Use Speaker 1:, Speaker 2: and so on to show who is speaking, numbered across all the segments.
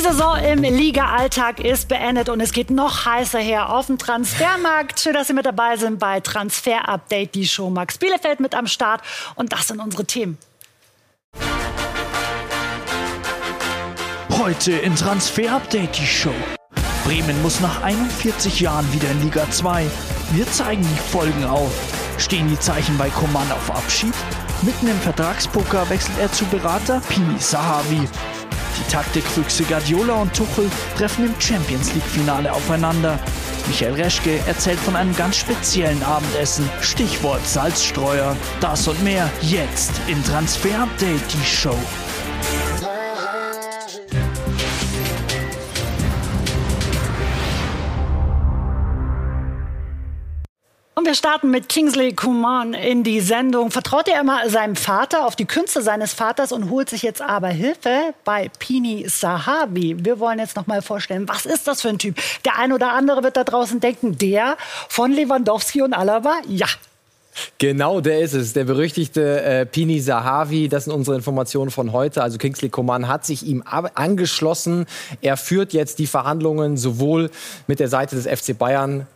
Speaker 1: Die Saison im Liga-Alltag ist beendet und es geht noch heißer her auf dem Transfermarkt. Schön, dass Sie mit dabei sind bei Transfer Update, die Show. Max Bielefeld mit am Start und das sind unsere Themen.
Speaker 2: Heute in Transfer Update die Show. Bremen muss nach 41 Jahren wieder in Liga 2. Wir zeigen die Folgen auf. Stehen die Zeichen bei Coman auf Abschied? Mitten im Vertragspoker wechselt er zu Berater Pini Sahavi. Die Taktikfüchse Guardiola und Tuchel treffen im Champions League-Finale aufeinander. Michael Reschke erzählt von einem ganz speziellen Abendessen. Stichwort Salzstreuer. Das und mehr jetzt in Transfer Update, die Show.
Speaker 1: Und wir starten mit Kingsley Coman in die Sendung. Vertraut er immer seinem Vater auf die Künste seines Vaters und holt sich jetzt aber Hilfe bei Pini Sahabi. Wir wollen jetzt noch mal vorstellen, was ist das für ein Typ? Der ein oder andere wird da draußen denken, der von Lewandowski und Alaba? Ja,
Speaker 3: Genau, der ist es. Der berüchtigte äh, Pini Sahavi. Das sind unsere Informationen von heute. Also Kingsley Coman hat sich ihm angeschlossen. Er führt jetzt die Verhandlungen sowohl mit der Seite des FC Bayern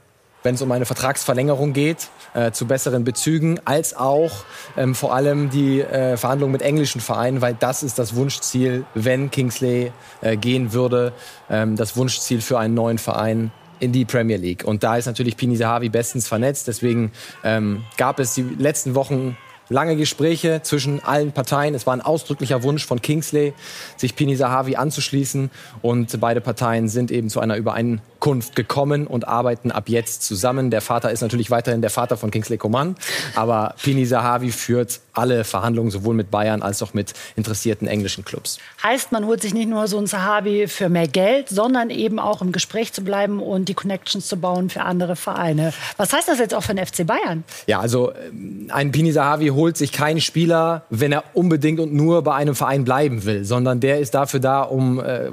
Speaker 3: wenn es um eine Vertragsverlängerung geht, äh, zu besseren Bezügen, als auch ähm, vor allem die äh, Verhandlungen mit englischen Vereinen, weil das ist das Wunschziel, wenn Kingsley äh, gehen würde, ähm, das Wunschziel für einen neuen Verein in die Premier League. Und da ist natürlich Pini Zahavi bestens vernetzt. Deswegen ähm, gab es die letzten Wochen lange Gespräche zwischen allen Parteien. Es war ein ausdrücklicher Wunsch von Kingsley, sich Pini Zahavi anzuschließen. Und beide Parteien sind eben zu einer Übereinkunft Zukunft gekommen und arbeiten ab jetzt zusammen. Der Vater ist natürlich weiterhin der Vater von Kingsley Coman, aber Pini Sahavi führt alle Verhandlungen sowohl mit Bayern als auch mit interessierten englischen Clubs.
Speaker 1: Heißt, man holt sich nicht nur so einen Sahavi für mehr Geld, sondern eben auch im Gespräch zu bleiben und die Connections zu bauen für andere Vereine. Was heißt das jetzt auch für den FC Bayern?
Speaker 3: Ja, also ähm, ein Pini Sahavi holt sich keinen Spieler, wenn er unbedingt und nur bei einem Verein bleiben will, sondern der ist dafür da, um äh,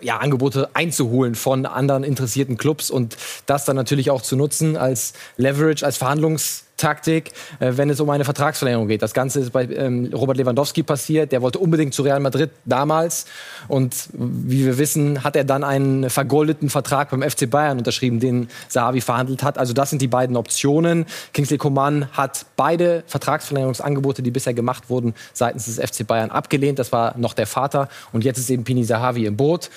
Speaker 3: ja, Angebote einzuholen von anderen interessierten Clubs und das dann natürlich auch zu nutzen als Leverage, als Verhandlungs Taktik, äh, wenn es um eine Vertragsverlängerung geht. Das Ganze ist bei ähm, Robert Lewandowski passiert. Der wollte unbedingt zu Real Madrid damals. Und wie wir wissen, hat er dann einen vergoldeten Vertrag beim FC Bayern unterschrieben, den Sahavi verhandelt hat. Also das sind die beiden Optionen. Kingsley Coman hat beide Vertragsverlängerungsangebote, die bisher gemacht wurden, seitens des FC Bayern abgelehnt. Das war noch der Vater. Und jetzt ist eben Pini Sahavi im Boot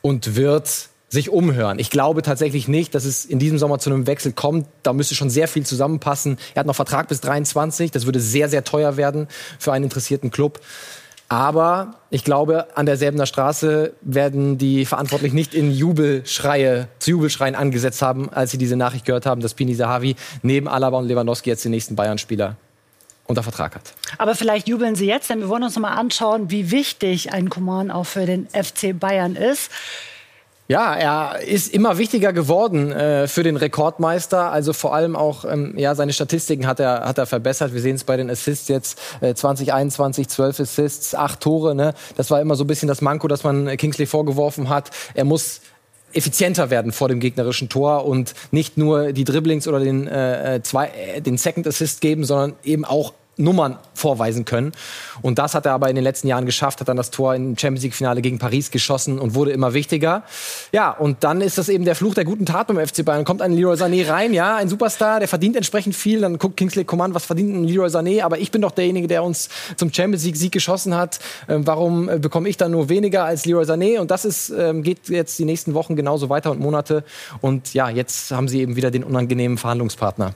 Speaker 3: und wird sich umhören. Ich glaube tatsächlich nicht, dass es in diesem Sommer zu einem Wechsel kommt. Da müsste schon sehr viel zusammenpassen. Er hat noch Vertrag bis 23. Das würde sehr, sehr teuer werden für einen interessierten Club. Aber ich glaube, an derselben Straße werden die Verantwortlichen nicht in Jubelschreie, zu Jubelschreien angesetzt haben, als sie diese Nachricht gehört haben, dass Pini Sahavi neben Alaba und Lewandowski jetzt den nächsten Bayern-Spieler unter Vertrag hat.
Speaker 1: Aber vielleicht jubeln Sie jetzt, denn wir wollen uns noch mal anschauen, wie wichtig ein Coman auch für den FC Bayern ist.
Speaker 3: Ja, er ist immer wichtiger geworden äh, für den Rekordmeister. Also vor allem auch, ähm, ja, seine Statistiken hat er, hat er verbessert. Wir sehen es bei den Assists jetzt äh, 2021, 12 Assists, 8 Tore. Ne? Das war immer so ein bisschen das Manko, das man Kingsley vorgeworfen hat. Er muss effizienter werden vor dem gegnerischen Tor und nicht nur die Dribblings oder den, äh, äh zwei, äh, den Second Assist geben, sondern eben auch Nummern vorweisen können. Und das hat er aber in den letzten Jahren geschafft, hat dann das Tor im Champions League Finale gegen Paris geschossen und wurde immer wichtiger. Ja, und dann ist das eben der Fluch der guten Tat beim FC Bayern. Kommt ein Leroy Sané rein, ja, ein Superstar, der verdient entsprechend viel. Dann guckt Kingsley Coman, was verdient ein Leroy Sané? Aber ich bin doch derjenige, der uns zum Champions League Sieg geschossen hat. Ähm, warum äh, bekomme ich dann nur weniger als Leroy Sané? Und das ist, ähm, geht jetzt die nächsten Wochen genauso weiter und Monate. Und ja, jetzt haben sie eben wieder den unangenehmen Verhandlungspartner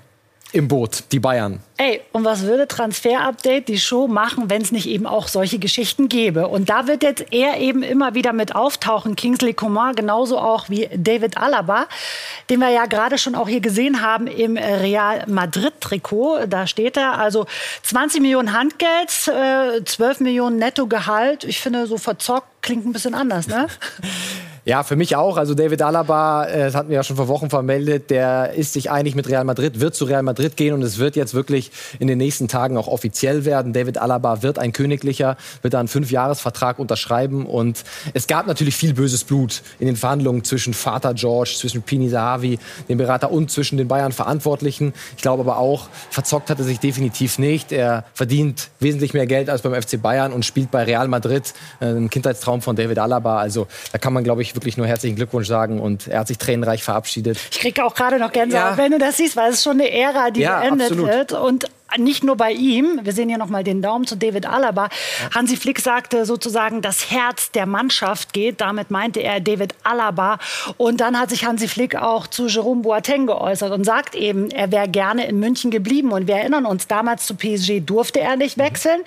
Speaker 3: im Boot, die Bayern.
Speaker 1: Ey, und was würde Transfer Update die Show machen, wenn es nicht eben auch solche Geschichten gäbe? Und da wird jetzt er eben immer wieder mit auftauchen, Kingsley Coman, genauso auch wie David Alaba, den wir ja gerade schon auch hier gesehen haben im Real Madrid-Trikot. Da steht er, also 20 Millionen Handgeld, äh, 12 Millionen Nettogehalt. Ich finde, so verzockt klingt ein bisschen anders, ne?
Speaker 3: Ja, für mich auch. Also David Alaba, äh, das hatten wir ja schon vor Wochen vermeldet, der ist sich einig mit Real Madrid, wird zu Real Madrid gehen und es wird jetzt wirklich in den nächsten Tagen auch offiziell werden. David Alaba wird ein Königlicher, wird da einen Fünfjahresvertrag unterschreiben und es gab natürlich viel böses Blut in den Verhandlungen zwischen Vater George, zwischen Pini Sahavi, dem Berater und zwischen den Bayern Verantwortlichen. Ich glaube aber auch, verzockt hat er sich definitiv nicht. Er verdient wesentlich mehr Geld als beim FC Bayern und spielt bei Real Madrid, äh, ein Kindheitstraum von David Alaba. Also da kann man, glaube ich, wirklich nur herzlichen Glückwunsch sagen und er hat sich tränenreich verabschiedet.
Speaker 1: Ich kriege auch gerade noch Gänsehaut, ja. wenn du das siehst, weil es ist schon eine Ära, die ja, beendet absolut. wird und nicht nur bei ihm, wir sehen hier noch mal den Daumen zu David Alaba. Hansi Flick sagte sozusagen, das Herz der Mannschaft geht. Damit meinte er David Alaba. Und dann hat sich Hansi Flick auch zu Jerome Boateng geäußert und sagt eben, er wäre gerne in München geblieben. Und wir erinnern uns, damals zu PSG durfte er nicht wechseln.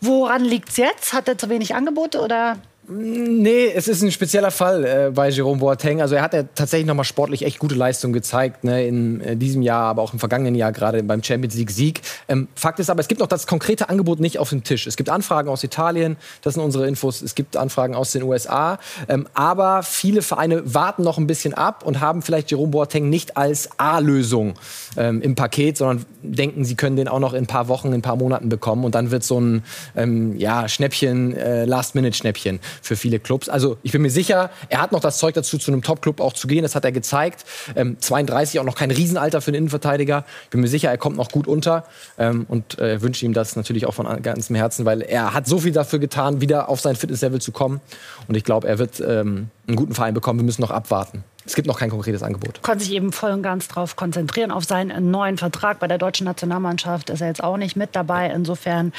Speaker 1: Woran liegt es jetzt? Hat er zu wenig Angebote oder?
Speaker 3: Nee, es ist ein spezieller Fall äh, bei Jerome Boateng. Also er hat ja tatsächlich nochmal sportlich echt gute Leistung gezeigt, ne, in äh, diesem Jahr, aber auch im vergangenen Jahr gerade beim Champions League Sieg. Ähm, Fakt ist aber, es gibt noch das konkrete Angebot nicht auf dem Tisch. Es gibt Anfragen aus Italien, das sind unsere Infos. Es gibt Anfragen aus den USA, ähm, aber viele Vereine warten noch ein bisschen ab und haben vielleicht Jerome Boateng nicht als A-Lösung ähm, im Paket, sondern denken, sie können den auch noch in ein paar Wochen, in ein paar Monaten bekommen und dann wird so ein ähm, ja, Schnäppchen, äh, Last-Minute-Schnäppchen für viele Clubs. Also ich bin mir sicher, er hat noch das Zeug dazu, zu einem Top-Club auch zu gehen. Das hat er gezeigt. Ähm, 32 auch noch kein Riesenalter für einen Innenverteidiger. Ich bin mir sicher, er kommt noch gut unter ähm, und äh, wünsche ihm das natürlich auch von ganzem Herzen, weil er hat so viel dafür getan, wieder auf sein Fitnesslevel zu kommen. Und ich glaube, er wird ähm, einen guten Verein bekommen. Wir müssen noch abwarten. Es gibt noch kein konkretes Angebot.
Speaker 1: Konnte sich eben voll und ganz darauf konzentrieren, auf seinen neuen Vertrag. Bei der deutschen Nationalmannschaft ist er jetzt auch nicht mit dabei. Insofern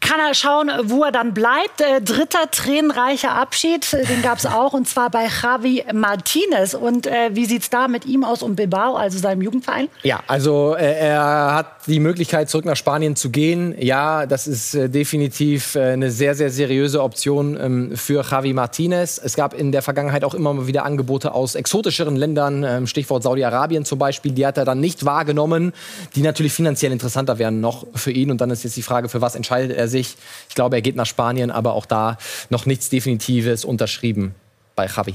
Speaker 1: kann er schauen, wo er dann bleibt. Äh, dritter tränenreicher Abschied, äh, den gab es auch, und zwar bei Javi Martinez. Und äh, wie sieht es da mit ihm aus und Bilbao, also seinem Jugendverein?
Speaker 3: Ja, also äh, er hat die Möglichkeit, zurück nach Spanien zu gehen. Ja, das ist äh, definitiv äh, eine sehr, sehr seriöse Option ähm, für Javi Martinez. Es gab in der Vergangenheit auch immer mal wieder Angebote aus Exoten exotischeren Ländern, ähm, Stichwort Saudi-Arabien zum Beispiel, die hat er dann nicht wahrgenommen, die natürlich finanziell interessanter wären noch für ihn. Und dann ist jetzt die Frage, für was entscheidet er sich? Ich glaube, er geht nach Spanien, aber auch da noch nichts Definitives unterschrieben bei Javi.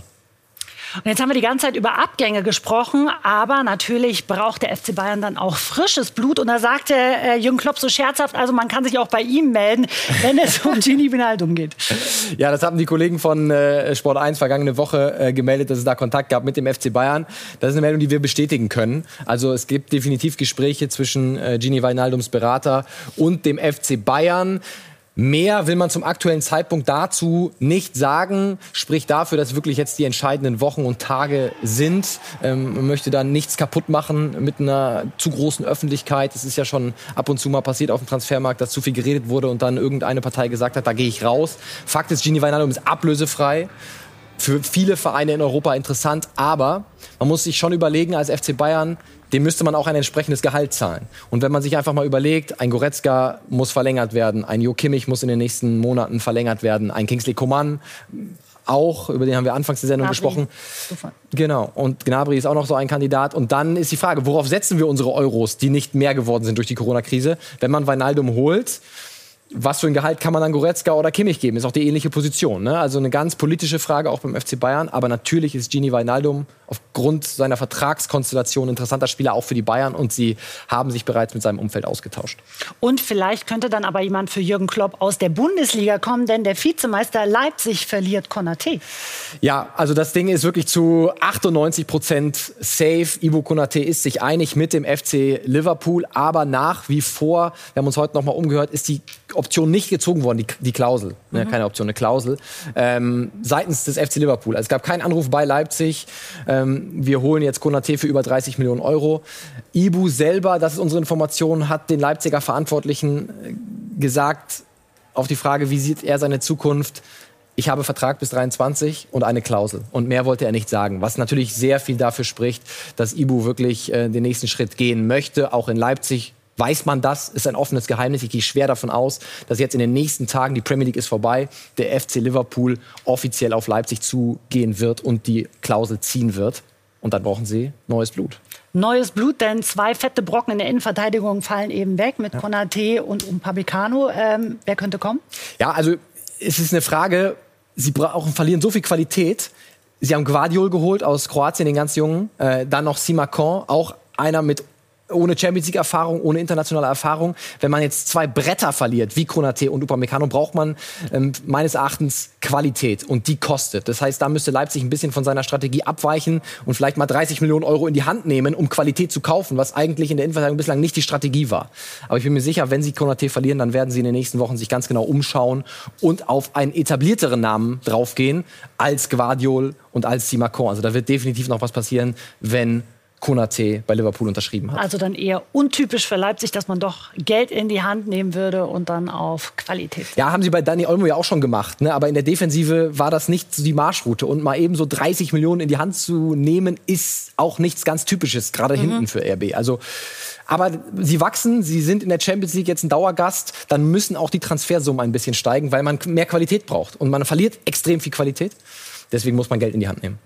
Speaker 1: Und jetzt haben wir die ganze Zeit über Abgänge gesprochen, aber natürlich braucht der FC Bayern dann auch frisches Blut. Und da sagte äh, Jürgen Klopp so scherzhaft, also man kann sich auch bei ihm melden, wenn es um Gini Wijnaldum geht.
Speaker 3: Ja, das haben die Kollegen von äh, Sport 1 vergangene Woche äh, gemeldet, dass es da Kontakt gab mit dem FC Bayern. Das ist eine Meldung, die wir bestätigen können. Also es gibt definitiv Gespräche zwischen äh, Gini Wijnaldums Berater und dem FC Bayern. Mehr will man zum aktuellen Zeitpunkt dazu nicht sagen, spricht dafür, dass wirklich jetzt die entscheidenden Wochen und Tage sind. Ähm, man möchte da nichts kaputt machen mit einer zu großen Öffentlichkeit. Es ist ja schon ab und zu mal passiert auf dem Transfermarkt, dass zu viel geredet wurde und dann irgendeine Partei gesagt hat, da gehe ich raus. Fakt ist, Gini Wijnaldum ist ablösefrei. Für viele Vereine in Europa interessant, aber man muss sich schon überlegen als FC Bayern, dem müsste man auch ein entsprechendes Gehalt zahlen. Und wenn man sich einfach mal überlegt, ein Goretzka muss verlängert werden, ein Jo Kimmich muss in den nächsten Monaten verlängert werden, ein Kingsley Coman auch, über den haben wir anfangs der Sendung Gnabry. gesprochen. Super. Genau, und Gnabry ist auch noch so ein Kandidat. Und dann ist die Frage, worauf setzen wir unsere Euros, die nicht mehr geworden sind durch die Corona-Krise? Wenn man Weinaldum holt, was für ein Gehalt kann man dann Goretzka oder Kimmich geben? Ist auch die ähnliche Position. Ne? Also eine ganz politische Frage auch beim FC Bayern. Aber natürlich ist Gini Wijnaldum aufgrund seiner Vertragskonstellation ein interessanter Spieler auch für die Bayern. Und sie haben sich bereits mit seinem Umfeld ausgetauscht.
Speaker 1: Und vielleicht könnte dann aber jemand für Jürgen Klopp aus der Bundesliga kommen, denn der Vizemeister Leipzig verliert Konaté.
Speaker 3: Ja, also das Ding ist wirklich zu 98 Prozent safe. Ivo Konaté ist sich einig mit dem FC Liverpool. Aber nach wie vor, wir haben uns heute noch mal umgehört, ist die Option nicht gezogen worden, die, die Klausel. Ne, mhm. keine Option, eine Klausel. Ähm, seitens des FC Liverpool. Also es gab keinen Anruf bei Leipzig. Ähm, wir holen jetzt Konate für über 30 Millionen Euro. Ibu selber, das ist unsere Information, hat den Leipziger Verantwortlichen äh, gesagt, auf die Frage, wie sieht er seine Zukunft, ich habe Vertrag bis 23 und eine Klausel. Und mehr wollte er nicht sagen. Was natürlich sehr viel dafür spricht, dass Ibu wirklich äh, den nächsten Schritt gehen möchte, auch in Leipzig Weiß man das? Ist ein offenes Geheimnis. Ich gehe schwer davon aus, dass jetzt in den nächsten Tagen, die Premier League ist vorbei, der FC Liverpool offiziell auf Leipzig zugehen wird und die Klausel ziehen wird. Und dann brauchen sie neues Blut.
Speaker 1: Neues Blut, denn zwei fette Brocken in der Innenverteidigung fallen eben weg mit ja. Konate und Upamecano. Ähm, wer könnte kommen?
Speaker 3: Ja, also es ist eine Frage, sie brauchen, verlieren so viel Qualität Sie haben Guardiol geholt aus Kroatien, den ganz jungen. Äh, dann noch Simakon, auch einer mit ohne Champions League Erfahrung, ohne internationale Erfahrung. Wenn man jetzt zwei Bretter verliert, wie Konate und Upamecano, braucht man ähm, meines Erachtens Qualität und die kostet. Das heißt, da müsste Leipzig ein bisschen von seiner Strategie abweichen und vielleicht mal 30 Millionen Euro in die Hand nehmen, um Qualität zu kaufen, was eigentlich in der Innenverteidigung bislang nicht die Strategie war. Aber ich bin mir sicher, wenn sie Konate verlieren, dann werden sie in den nächsten Wochen sich ganz genau umschauen und auf einen etablierteren Namen draufgehen als Guardiol und als Simacon. Also da wird definitiv noch was passieren, wenn Konate bei Liverpool unterschrieben hat.
Speaker 1: Also dann eher untypisch für Leipzig, dass man doch Geld in die Hand nehmen würde und dann auf Qualität.
Speaker 3: Ja, haben sie bei Dani Olmo ja auch schon gemacht. Ne? Aber in der Defensive war das nicht die Marschroute. Und mal eben so 30 Millionen in die Hand zu nehmen, ist auch nichts ganz Typisches, gerade mhm. hinten für RB. Also aber sie wachsen, sie sind in der Champions League jetzt ein Dauergast, dann müssen auch die Transfersummen ein bisschen steigen, weil man mehr Qualität braucht. Und man verliert extrem viel Qualität. Deswegen muss man Geld in die Hand nehmen.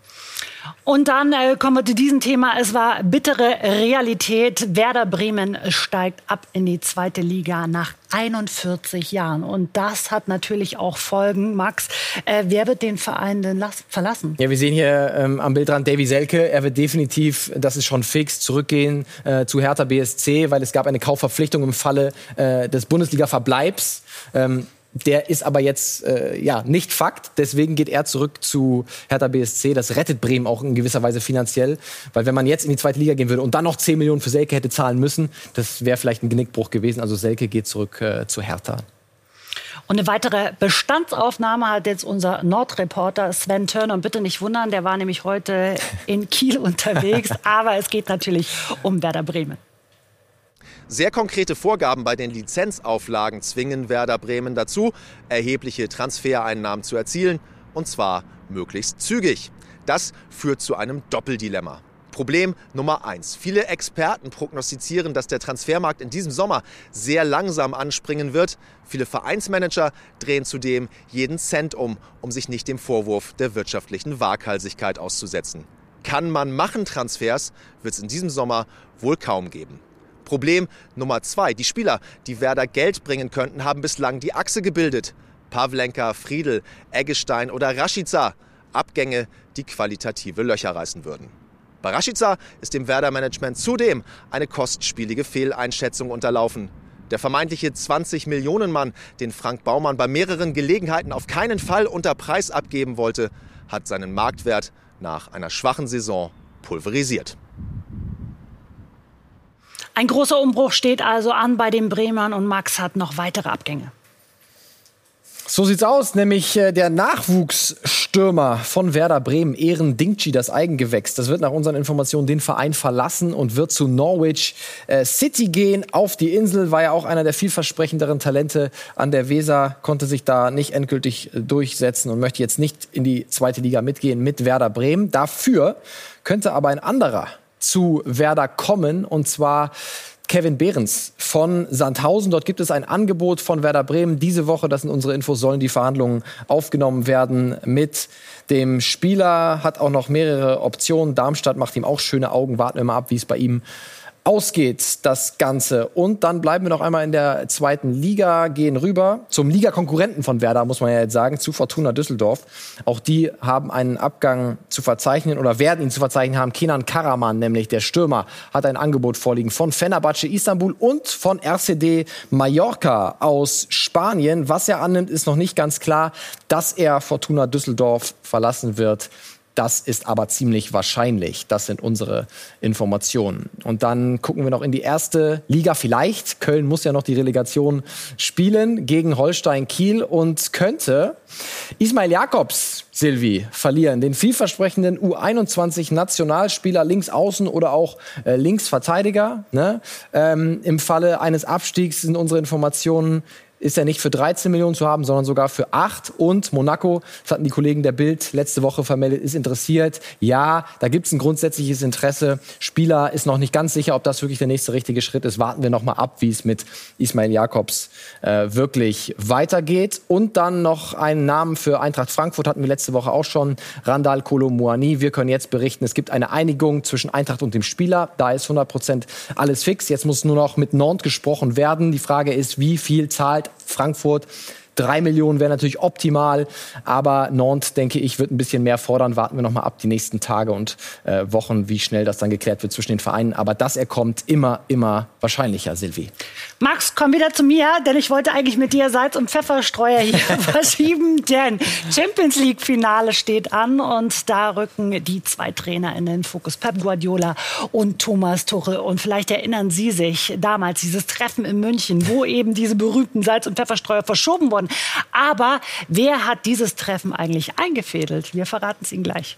Speaker 1: Und dann äh, kommen wir zu diesem Thema. Es war bittere Realität. Werder Bremen steigt ab in die zweite Liga nach 41 Jahren. Und das hat natürlich auch Folgen. Max, äh, wer wird den Verein denn verlassen?
Speaker 3: Ja, wir sehen hier ähm, am Bildrand Davy Selke. Er wird definitiv, das ist schon fix, zurückgehen äh, zu Hertha BSC, weil es gab eine Kaufverpflichtung im Falle äh, des Bundesliga-Verbleibs. Ähm, der ist aber jetzt äh, ja nicht Fakt. Deswegen geht er zurück zu Hertha BSC. Das rettet Bremen auch in gewisser Weise finanziell. Weil wenn man jetzt in die zweite Liga gehen würde und dann noch 10 Millionen für Selke hätte zahlen müssen, das wäre vielleicht ein Genickbruch gewesen. Also Selke geht zurück äh, zu Hertha.
Speaker 1: Und eine weitere Bestandsaufnahme hat jetzt unser Nordreporter Sven Turner. Und bitte nicht wundern, der war nämlich heute in Kiel unterwegs. Aber es geht natürlich um Werder Bremen.
Speaker 4: Sehr konkrete Vorgaben bei den Lizenzauflagen zwingen Werder Bremen dazu, erhebliche Transfereinnahmen zu erzielen, und zwar möglichst zügig. Das führt zu einem Doppeldilemma. Problem Nummer eins. Viele Experten prognostizieren, dass der Transfermarkt in diesem Sommer sehr langsam anspringen wird. Viele Vereinsmanager drehen zudem jeden Cent um, um sich nicht dem Vorwurf der wirtschaftlichen Waghalsigkeit auszusetzen. Kann man machen Transfers, wird es in diesem Sommer wohl kaum geben. Problem Nummer zwei. Die Spieler, die Werder Geld bringen könnten, haben bislang die Achse gebildet. Pavlenka, Friedel, Eggestein oder Rashica. Abgänge, die qualitative Löcher reißen würden. Bei Rashica ist dem Werder-Management zudem eine kostspielige Fehleinschätzung unterlaufen. Der vermeintliche 20-Millionen-Mann, den Frank Baumann bei mehreren Gelegenheiten auf keinen Fall unter Preis abgeben wollte, hat seinen Marktwert nach einer schwachen Saison pulverisiert.
Speaker 1: Ein großer Umbruch steht also an bei den Bremern und Max hat noch weitere Abgänge.
Speaker 3: So sieht's aus, nämlich äh, der Nachwuchsstürmer von Werder Bremen, Ehren Dingchi, das Eigengewächs. Das wird nach unseren Informationen den Verein verlassen und wird zu Norwich äh, City gehen. Auf die Insel war ja auch einer der vielversprechenderen Talente an der Weser, konnte sich da nicht endgültig äh, durchsetzen und möchte jetzt nicht in die zweite Liga mitgehen mit Werder Bremen. Dafür könnte aber ein anderer zu Werder kommen. Und zwar Kevin Behrens von Sandhausen. Dort gibt es ein Angebot von Werder Bremen. Diese Woche, das sind unsere Infos, sollen die Verhandlungen aufgenommen werden mit dem Spieler. Hat auch noch mehrere Optionen. Darmstadt macht ihm auch schöne Augen. Warten wir mal ab, wie es bei ihm ausgeht, das Ganze. Und dann bleiben wir noch einmal in der zweiten Liga, gehen rüber zum Ligakonkurrenten von Werder, muss man ja jetzt sagen, zu Fortuna Düsseldorf. Auch die haben einen Abgang zu verzeichnen oder werden ihn zu verzeichnen haben. Kenan Karaman, nämlich der Stürmer, hat ein Angebot vorliegen von Fenerbahce Istanbul und von RCD Mallorca aus Spanien. Was er annimmt, ist noch nicht ganz klar, dass er Fortuna Düsseldorf verlassen wird. Das ist aber ziemlich wahrscheinlich. Das sind unsere Informationen. Und dann gucken wir noch in die erste Liga. Vielleicht. Köln muss ja noch die Relegation spielen gegen Holstein Kiel und könnte Ismail Jakobs, Silvi, verlieren. Den vielversprechenden U21-Nationalspieler links außen oder auch äh, Linksverteidiger. Ne? Ähm, Im Falle eines Abstiegs sind unsere Informationen ist er nicht für 13 Millionen zu haben, sondern sogar für 8. Und Monaco, das hatten die Kollegen der Bild letzte Woche vermeldet, ist interessiert. Ja, da gibt es ein grundsätzliches Interesse. Spieler ist noch nicht ganz sicher, ob das wirklich der nächste richtige Schritt ist. Warten wir noch mal ab, wie es mit Ismail Jakobs äh, wirklich weitergeht. Und dann noch einen Namen für Eintracht Frankfurt hatten wir letzte Woche auch schon. Randall Kolomuani. Wir können jetzt berichten, es gibt eine Einigung zwischen Eintracht und dem Spieler. Da ist 100 Prozent alles fix. Jetzt muss nur noch mit Nantes gesprochen werden. Die Frage ist, wie viel zahlt Frankfurt Drei Millionen wäre natürlich optimal, aber Nantes, denke ich, wird ein bisschen mehr fordern. Warten wir noch mal ab die nächsten Tage und äh, Wochen, wie schnell das dann geklärt wird zwischen den Vereinen. Aber dass er kommt, immer, immer wahrscheinlicher, Silvi.
Speaker 1: Max, komm wieder zu mir, denn ich wollte eigentlich mit dir Salz- und Pfefferstreuer hier verschieben, denn Champions League-Finale steht an und da rücken die zwei Trainer in den Fokus, Pep Guardiola und Thomas Tuchel. Und vielleicht erinnern Sie sich damals dieses Treffen in München, wo eben diese berühmten Salz- und Pfefferstreuer verschoben wurden. Aber wer hat dieses Treffen eigentlich eingefädelt? Wir verraten es Ihnen gleich.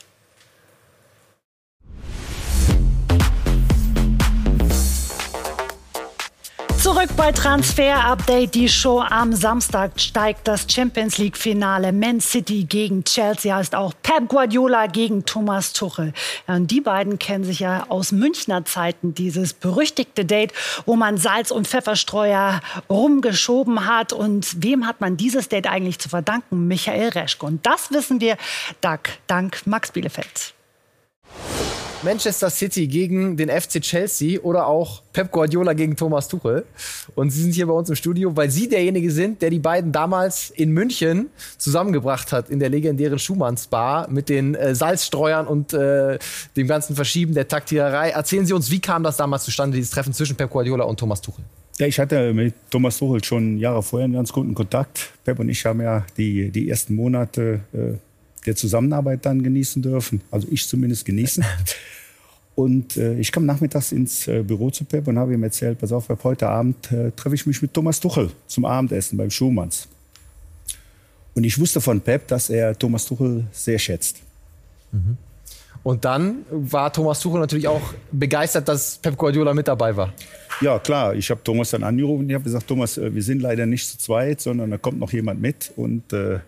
Speaker 1: Zurück bei Transfer Update, die Show am Samstag steigt das Champions League Finale. Man City gegen Chelsea heißt auch Pep Guardiola gegen Thomas Tuchel. Und die beiden kennen sich ja aus Münchner Zeiten, dieses berüchtigte Date, wo man Salz- und Pfefferstreuer rumgeschoben hat. Und wem hat man dieses Date eigentlich zu verdanken? Michael Reschke. Und das wissen wir dank, dank Max Bielefeld.
Speaker 3: Manchester City gegen den FC Chelsea oder auch Pep Guardiola gegen Thomas Tuchel. Und Sie sind hier bei uns im Studio, weil Sie derjenige sind, der die beiden damals in München zusammengebracht hat in der legendären Schumanns Bar mit den äh, Salzstreuern und äh, dem ganzen Verschieben der Taktiererei. Erzählen Sie uns, wie kam das damals zustande, dieses Treffen zwischen Pep Guardiola und Thomas Tuchel?
Speaker 5: Ja, ich hatte mit Thomas Tuchel schon Jahre vorher einen ganz guten Kontakt. Pep und ich haben ja die, die ersten Monate äh, der Zusammenarbeit dann genießen dürfen. Also ich zumindest genießen. Und äh, ich kam nachmittags ins äh, Büro zu Pep und habe ihm erzählt, pass auf, Pep, heute Abend äh, treffe ich mich mit Thomas Tuchel zum Abendessen beim Schumanns. Und ich wusste von Pep, dass er Thomas Tuchel sehr schätzt.
Speaker 3: Mhm. Und dann war Thomas Tuchel natürlich auch begeistert, dass Pep Guardiola mit dabei war.
Speaker 5: Ja, klar. Ich habe Thomas dann angerufen und ich habe gesagt, Thomas, äh, wir sind leider nicht zu zweit, sondern da kommt noch jemand mit. Und äh,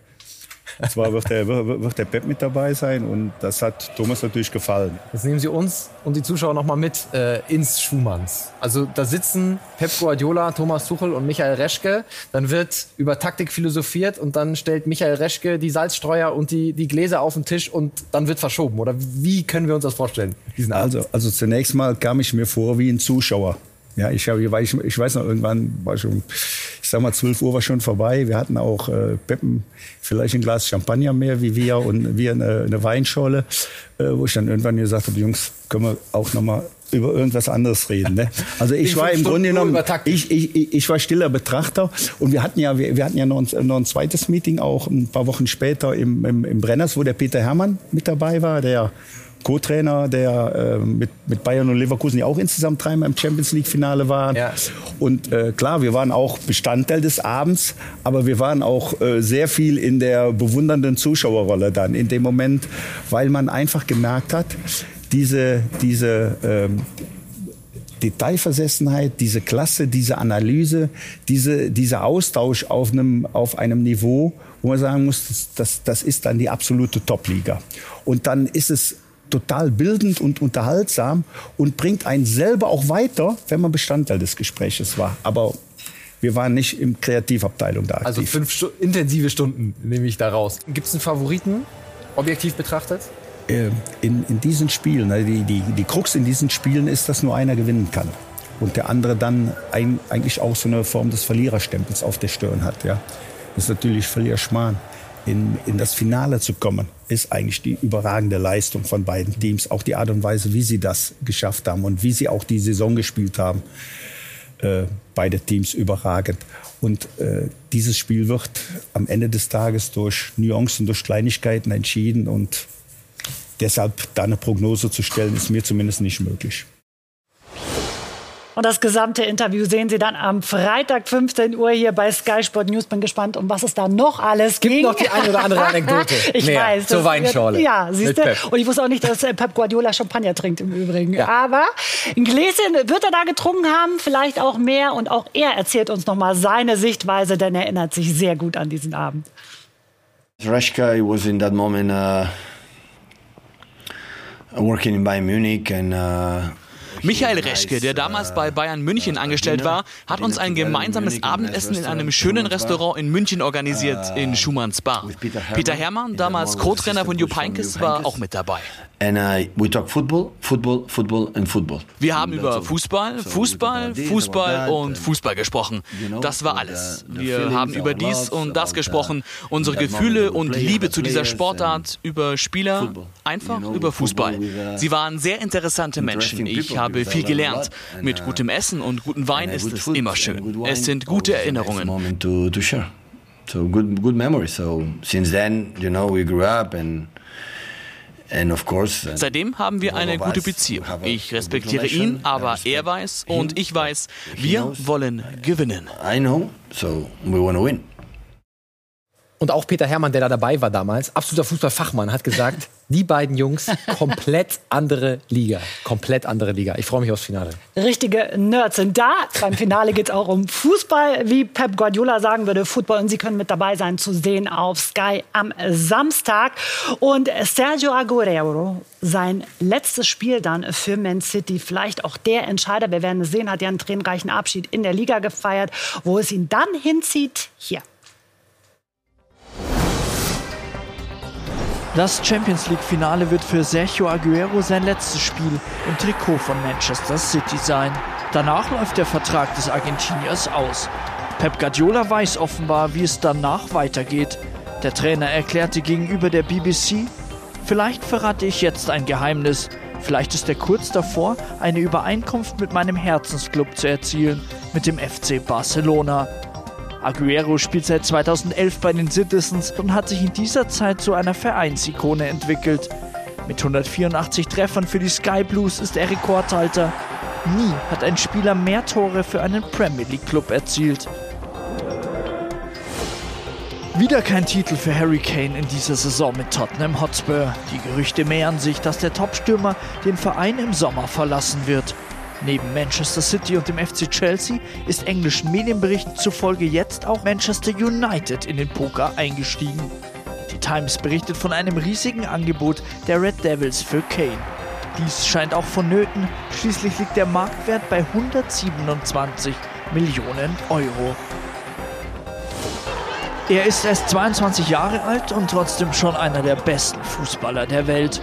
Speaker 5: zwar wird der, wird der Pep mit dabei sein und das hat Thomas natürlich gefallen.
Speaker 3: Jetzt nehmen Sie uns und die Zuschauer noch mal mit äh, ins Schumanns. Also da sitzen Pep Guardiola, Thomas Tuchel und Michael Reschke. Dann wird über Taktik philosophiert und dann stellt Michael Reschke die Salzstreuer und die, die Gläser auf den Tisch und dann wird verschoben. Oder wie können wir uns das vorstellen?
Speaker 5: Also, also zunächst mal kam ich mir vor wie ein Zuschauer. Ja, ich, hab, ich, ich weiß noch, irgendwann war schon, ich sag mal, 12 Uhr war schon vorbei. Wir hatten auch äh, Peppen, vielleicht ein Glas Champagner mehr wie wir und wir eine, eine Weinschorle, äh, wo ich dann irgendwann gesagt habe, Jungs, können wir auch noch mal über irgendwas anderes reden. Ne? Also ich war im Grunde genommen, ich, ich, ich war stiller Betrachter und wir hatten ja, wir, wir hatten ja noch ein, noch ein zweites Meeting auch ein paar Wochen später im, im, im Brenners, wo der Peter Hermann mit dabei war, der Co-Trainer, der äh, mit, mit Bayern und Leverkusen ja auch insgesamt dreimal im Champions League-Finale war. Ja. Und äh, klar, wir waren auch Bestandteil des Abends, aber wir waren auch äh, sehr viel in der bewundernden Zuschauerrolle dann in dem Moment, weil man einfach gemerkt hat, diese, diese ähm, Detailversessenheit, diese Klasse, diese Analyse, diese, dieser Austausch auf einem, auf einem Niveau, wo man sagen muss, das, das ist dann die absolute Top-Liga. Und dann ist es total bildend und unterhaltsam und bringt einen selber auch weiter, wenn man Bestandteil des Gespräches war. Aber wir waren nicht im Kreativabteilung da.
Speaker 3: Also aktiv. Also fünf Stu intensive Stunden nehme ich da raus. Gibt es einen Favoriten, objektiv betrachtet?
Speaker 5: Äh, in, in diesen Spielen, also die, die, die Krux in diesen Spielen ist, dass nur einer gewinnen kann. Und der andere dann ein, eigentlich auch so eine Form des Verliererstempels auf der Stirn hat. Ja. Das ist natürlich völliger Schmarrn in, in das Finale zu kommen, ist eigentlich die überragende Leistung von beiden Teams. Auch die Art und Weise, wie sie das geschafft haben und wie sie auch die Saison gespielt haben. Äh, beide Teams überragend. Und äh, dieses Spiel wird am Ende des Tages durch Nuancen, durch Kleinigkeiten entschieden. Und deshalb da eine Prognose zu stellen, ist mir zumindest nicht möglich.
Speaker 1: Und das gesamte Interview sehen Sie dann am Freitag 15 Uhr hier bei Sky Sport News. Bin gespannt, um was es da noch alles
Speaker 3: Gibt
Speaker 1: ging.
Speaker 3: noch die eine oder andere Anekdote.
Speaker 1: ich Mehr weiß.
Speaker 3: Zur Weinschorle.
Speaker 1: Ja, siehst du. Und ich wusste auch nicht, dass äh, Pep Guardiola Champagner trinkt im Übrigen. Ja. Aber ein Gläschen wird er da getrunken haben, vielleicht auch mehr. Und auch er erzählt uns nochmal seine Sichtweise, denn er erinnert sich sehr gut an diesen Abend.
Speaker 6: Rashka was in that moment uh, working in Bayern Munich and uh,
Speaker 7: Michael Reschke, der damals bei Bayern München angestellt war, hat uns ein gemeinsames Abendessen in einem schönen Restaurant in München organisiert, in Schumanns Bar. Peter Hermann, damals Co-Trainer von Jupp Heynckes, war auch mit dabei.
Speaker 6: Uh.
Speaker 7: Wir haben über Fußball, Fußball, Fußball und Fußball gesprochen. Das war alles. Wir haben über dies und das gesprochen, unsere Gefühle und Liebe zu dieser Sportart, über Spieler, einfach über Fußball. Sie waren sehr interessante Menschen. Ich habe viel gelernt. Mit gutem Essen und gutem Wein ist es immer schön. Es sind gute Erinnerungen.
Speaker 6: So good, good memories. So since then, you know, we grew up and Uh,
Speaker 7: Seitdem haben wir eine gute Beziehung. Ich respektiere ihn, aber er weiß und ich weiß, wir wollen gewinnen.
Speaker 6: I know, so we want to win.
Speaker 3: Und auch Peter Hermann, der da dabei war damals, absoluter Fußballfachmann, hat gesagt, die beiden Jungs, komplett andere Liga. Komplett andere Liga. Ich freue mich aufs Finale.
Speaker 1: Richtige Nerds sind da. Beim Finale geht es auch um Fußball, wie Pep Guardiola sagen würde, Football. Und Sie können mit dabei sein, zu sehen auf Sky am Samstag. Und Sergio Aguero, sein letztes Spiel dann für Man City, vielleicht auch der Entscheider. Wir werden es sehen, hat ja einen tränenreichen Abschied in der Liga gefeiert. Wo es ihn dann hinzieht, hier.
Speaker 2: Das Champions League-Finale wird für Sergio Aguero sein letztes Spiel im Trikot von Manchester City sein. Danach läuft der Vertrag des Argentiniers aus. Pep Guardiola weiß offenbar, wie es danach weitergeht. Der Trainer erklärte gegenüber der BBC, vielleicht verrate ich jetzt ein Geheimnis, vielleicht ist er kurz davor, eine Übereinkunft mit meinem Herzensclub zu erzielen, mit dem FC Barcelona. Aguero spielt seit 2011 bei den Citizens und hat sich in dieser Zeit zu einer Vereinsikone entwickelt. Mit 184 Treffern für die Sky Blues ist er Rekordhalter. Nie hat ein Spieler mehr Tore für einen Premier League Club erzielt. Wieder kein Titel für Harry Kane in dieser Saison mit Tottenham Hotspur. Die Gerüchte mehren sich, dass der Topstürmer den Verein im Sommer verlassen wird. Neben Manchester City und dem FC Chelsea ist englischen Medienberichten zufolge jetzt auch Manchester United in den Poker eingestiegen. Die Times berichtet von einem riesigen Angebot der Red Devils für Kane. Dies scheint auch vonnöten, schließlich liegt der Marktwert bei 127 Millionen Euro. Er ist erst 22 Jahre alt und trotzdem schon einer der besten Fußballer der Welt.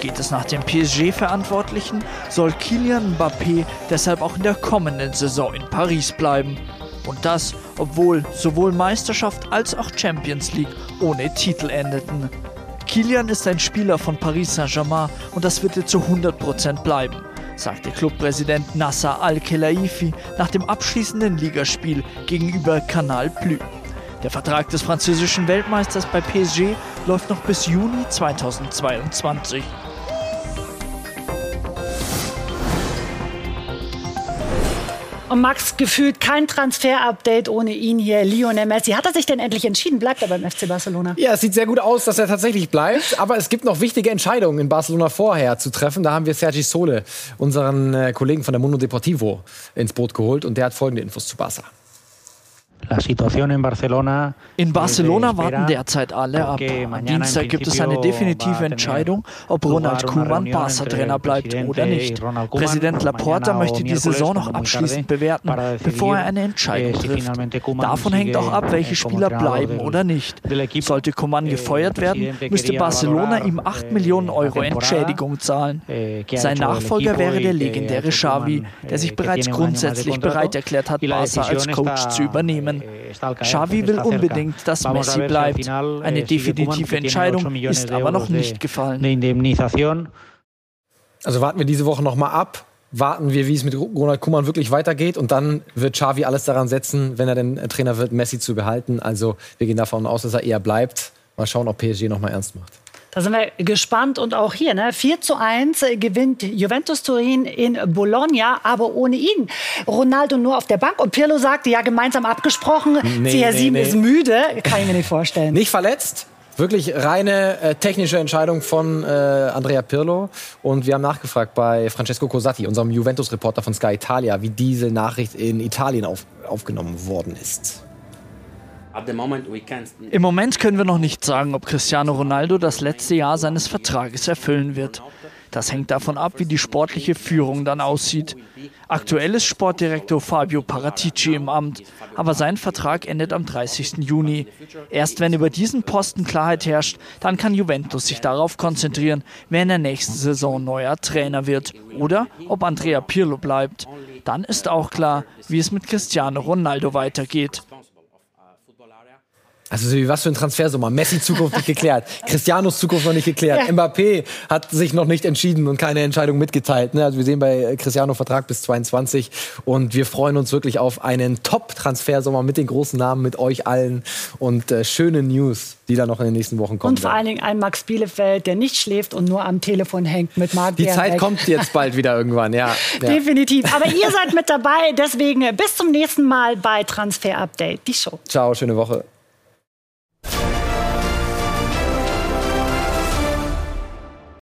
Speaker 2: Geht es nach dem PSG-Verantwortlichen, soll Kylian Mbappé deshalb auch in der kommenden Saison in Paris bleiben. Und das, obwohl sowohl Meisterschaft als auch Champions League ohne Titel endeten. Kilian ist ein Spieler von Paris Saint-Germain und das wird er zu 100% bleiben, sagte Clubpräsident Nasser Al-Khelaifi nach dem abschließenden Ligaspiel gegenüber Canal Plus. Der Vertrag des französischen Weltmeisters bei PSG läuft noch bis Juni 2022.
Speaker 1: Und Max, gefühlt kein Transfer-Update ohne ihn hier, Lionel Messi. Hat er sich denn endlich entschieden? Bleibt er beim FC Barcelona?
Speaker 3: Ja, es sieht sehr gut aus, dass er tatsächlich bleibt. Aber es gibt noch wichtige Entscheidungen in Barcelona vorher zu treffen. Da haben wir Sergi Sole, unseren äh, Kollegen von der Mundo Deportivo, ins Boot geholt. Und der hat folgende Infos zu Barca.
Speaker 2: In Barcelona warten derzeit alle ab. Am Dienstag gibt es eine definitive Entscheidung, ob Ronald Koeman Barca-Trainer bleibt oder nicht. Präsident Laporta möchte die Saison noch abschließend bewerten, bevor er eine Entscheidung trifft. Davon hängt auch ab, welche Spieler bleiben oder nicht. Sollte Koeman eh, gefeuert werden, müsste Barcelona ihm 8 eh, Millionen Euro Entschädigung zahlen. Eh, Sein Nachfolger wäre der legendäre Xavi, der sich bereits grundsätzlich bereit erklärt hat, Barca als Coach zu übernehmen. Xavi will unbedingt, dass Messi bleibt. Eine definitive Entscheidung ist aber noch nicht gefallen.
Speaker 3: Also warten wir diese Woche noch mal ab. Warten wir, wie es mit Ronald Koeman wirklich weitergeht. Und dann wird Xavi alles daran setzen, wenn er denn Trainer wird, Messi zu behalten. Also wir gehen davon aus, dass er eher bleibt. Mal schauen, ob PSG noch mal ernst macht.
Speaker 1: Da sind wir gespannt und auch hier, ne? 4 zu 1 gewinnt Juventus Turin in Bologna, aber ohne ihn. Ronaldo nur auf der Bank und Pirlo sagte, ja, gemeinsam abgesprochen, nee, CR7 nee, nee. ist müde. Kann ich mir nicht vorstellen.
Speaker 3: Nicht verletzt? Wirklich reine äh, technische Entscheidung von äh, Andrea Pirlo. Und wir haben nachgefragt bei Francesco Cosatti, unserem Juventus-Reporter von Sky Italia, wie diese Nachricht in Italien auf, aufgenommen worden ist.
Speaker 2: Im Moment können wir noch nicht sagen, ob Cristiano Ronaldo das letzte Jahr seines Vertrages erfüllen wird. Das hängt davon ab, wie die sportliche Führung dann aussieht. Aktuell ist Sportdirektor Fabio Paratici im Amt, aber sein Vertrag endet am 30. Juni. Erst wenn über diesen Posten Klarheit herrscht, dann kann Juventus sich darauf konzentrieren, wer in der nächsten Saison neuer Trainer wird oder ob Andrea Pirlo bleibt. Dann ist auch klar, wie es mit Cristiano Ronaldo weitergeht.
Speaker 3: Also was für ein Transfersummer. Messi Zukunft nicht geklärt, Cristianos Zukunft noch nicht geklärt, ja. Mbappé hat sich noch nicht entschieden und keine Entscheidung mitgeteilt. Ne? Also wir sehen bei Cristiano Vertrag bis 22 und wir freuen uns wirklich auf einen Top-Transfersommer mit den großen Namen, mit euch allen und äh, schöne News, die da noch in den nächsten Wochen kommen.
Speaker 1: Und vor allen Dingen ein Max Bielefeld, der nicht schläft und nur am Telefon hängt mit Marc
Speaker 3: Die Zeit kommt jetzt bald wieder irgendwann, ja.
Speaker 1: ja. Definitiv. Aber ihr seid mit dabei, deswegen bis zum nächsten Mal bei Transfer Update, die Show.
Speaker 3: Ciao, schöne Woche.